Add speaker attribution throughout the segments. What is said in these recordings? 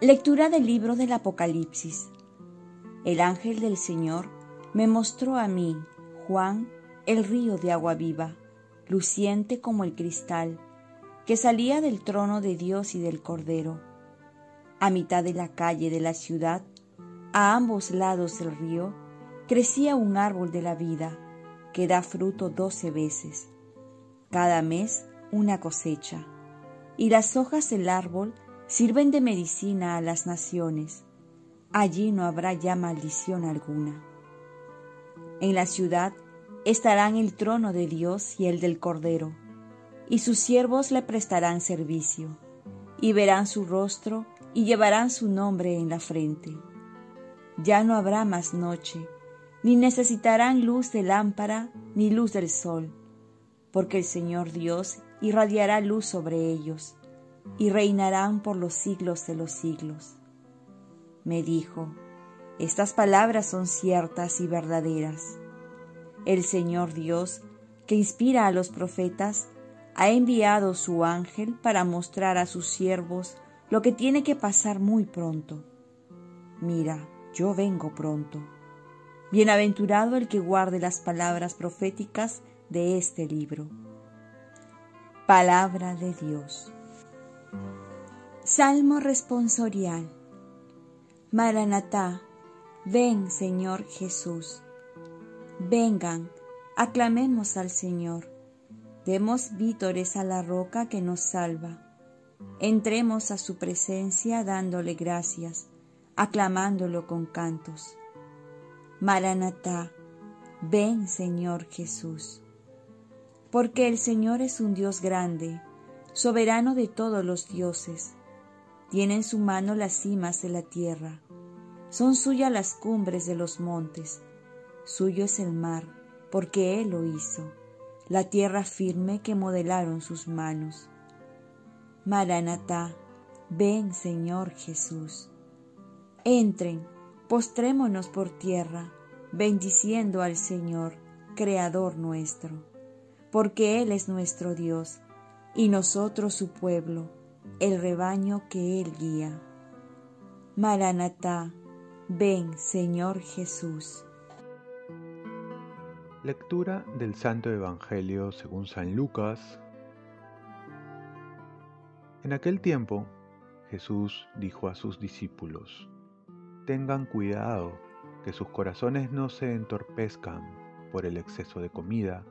Speaker 1: Lectura del libro del Apocalipsis. El ángel del Señor me mostró a mí, Juan, el río de agua viva, luciente como el cristal, que salía del trono de Dios y del Cordero. A mitad de la calle de la ciudad, a ambos lados del río, crecía un árbol de la vida, que da fruto doce veces, cada mes una cosecha, y las hojas del árbol sirven de medicina a las naciones. Allí no habrá ya maldición alguna. En la ciudad estarán el trono de Dios y el del Cordero, y sus siervos le prestarán servicio, y verán su rostro y llevarán su nombre en la frente. Ya no habrá más noche, ni necesitarán luz de lámpara ni luz del sol, porque el Señor Dios irradiará luz sobre ellos y reinarán por los siglos de los siglos. Me dijo, estas palabras son ciertas y verdaderas. El Señor Dios, que inspira a los profetas, ha enviado su ángel para mostrar a sus siervos lo que tiene que pasar muy pronto. Mira, yo vengo pronto. Bienaventurado el que guarde las palabras proféticas de este libro. Palabra de Dios. Salmo responsorial. Maranatá, ven Señor Jesús. Vengan, aclamemos al Señor. Demos vítores a la roca que nos salva. Entremos a su presencia dándole gracias, aclamándolo con cantos. Maranatá, ven Señor Jesús. Porque el Señor es un Dios grande soberano de todos los dioses. Tiene en su mano las cimas de la tierra. Son suyas las cumbres de los montes. Suyo es el mar, porque Él lo hizo, la tierra firme que modelaron sus manos. Maranatá, ven Señor Jesús. Entren, postrémonos por tierra, bendiciendo al Señor, Creador nuestro, porque Él es nuestro Dios y nosotros su pueblo, el rebaño que Él guía. Maranatá, ven Señor Jesús.
Speaker 2: Lectura del Santo Evangelio según San Lucas. En aquel tiempo Jesús dijo a sus discípulos, Tengan cuidado que sus corazones no se entorpezcan por el exceso de comida,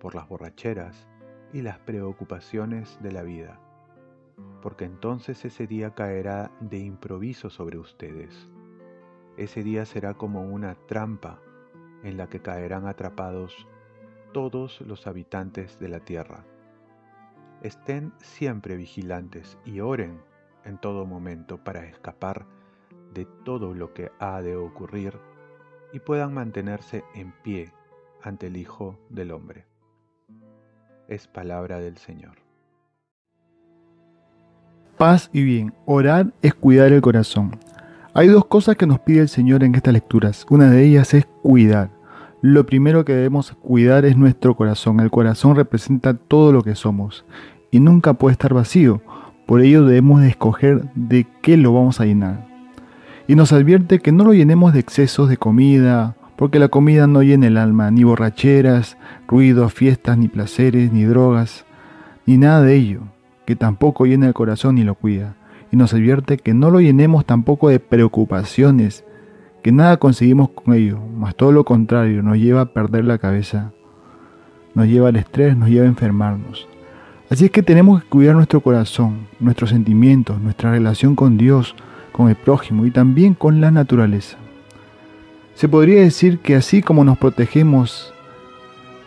Speaker 2: por las borracheras, y las preocupaciones de la vida, porque entonces ese día caerá de improviso sobre ustedes. Ese día será como una trampa en la que caerán atrapados todos los habitantes de la tierra. Estén siempre vigilantes y oren en todo momento para escapar de todo lo que ha de ocurrir y puedan mantenerse en pie ante el Hijo del Hombre es palabra del Señor.
Speaker 3: Paz y bien, orar es cuidar el corazón. Hay dos cosas que nos pide el Señor en estas lecturas. Una de ellas es cuidar. Lo primero que debemos cuidar es nuestro corazón. El corazón representa todo lo que somos y nunca puede estar vacío. Por ello debemos de escoger de qué lo vamos a llenar. Y nos advierte que no lo llenemos de excesos de comida, porque la comida no llena el alma, ni borracheras, ruidos, fiestas, ni placeres, ni drogas, ni nada de ello, que tampoco llena el corazón ni lo cuida, y nos advierte que no lo llenemos tampoco de preocupaciones, que nada conseguimos con ello, más todo lo contrario, nos lleva a perder la cabeza, nos lleva al estrés, nos lleva a enfermarnos. Así es que tenemos que cuidar nuestro corazón, nuestros sentimientos, nuestra relación con Dios, con el prójimo y también con la naturaleza. Se podría decir que así como nos protegemos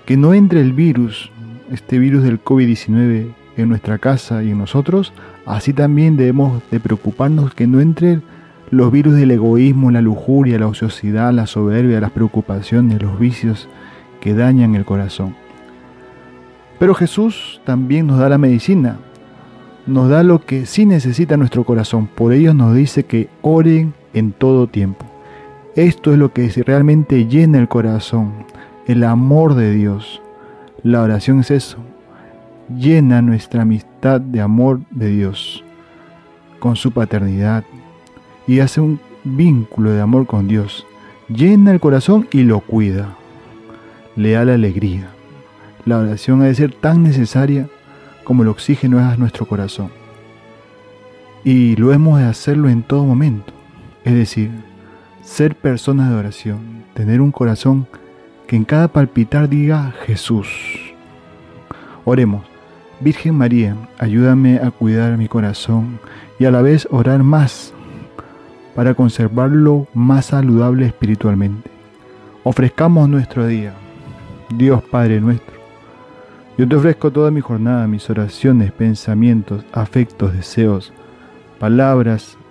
Speaker 3: que no entre el virus, este virus del COVID-19 en nuestra casa y en nosotros, así también debemos de preocuparnos que no entre los virus del egoísmo, la lujuria, la ociosidad, la soberbia, las preocupaciones, los vicios que dañan el corazón. Pero Jesús también nos da la medicina, nos da lo que sí necesita nuestro corazón. Por ello nos dice que oren en todo tiempo. Esto es lo que realmente llena el corazón, el amor de Dios. La oración es eso, llena nuestra amistad de amor de Dios, con su paternidad, y hace un vínculo de amor con Dios. Llena el corazón y lo cuida. Le da la alegría. La oración ha de ser tan necesaria como el oxígeno es a nuestro corazón. Y lo hemos de hacerlo en todo momento. Es decir, ser personas de oración, tener un corazón que en cada palpitar diga Jesús. Oremos. Virgen María, ayúdame a cuidar mi corazón y a la vez orar más para conservarlo más saludable espiritualmente. Ofrezcamos nuestro día. Dios Padre nuestro, yo te ofrezco toda mi jornada, mis oraciones, pensamientos, afectos, deseos, palabras,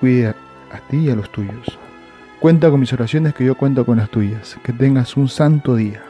Speaker 3: Cuida a ti y a los tuyos. Cuenta con mis oraciones que yo cuento con las tuyas. Que tengas un santo día.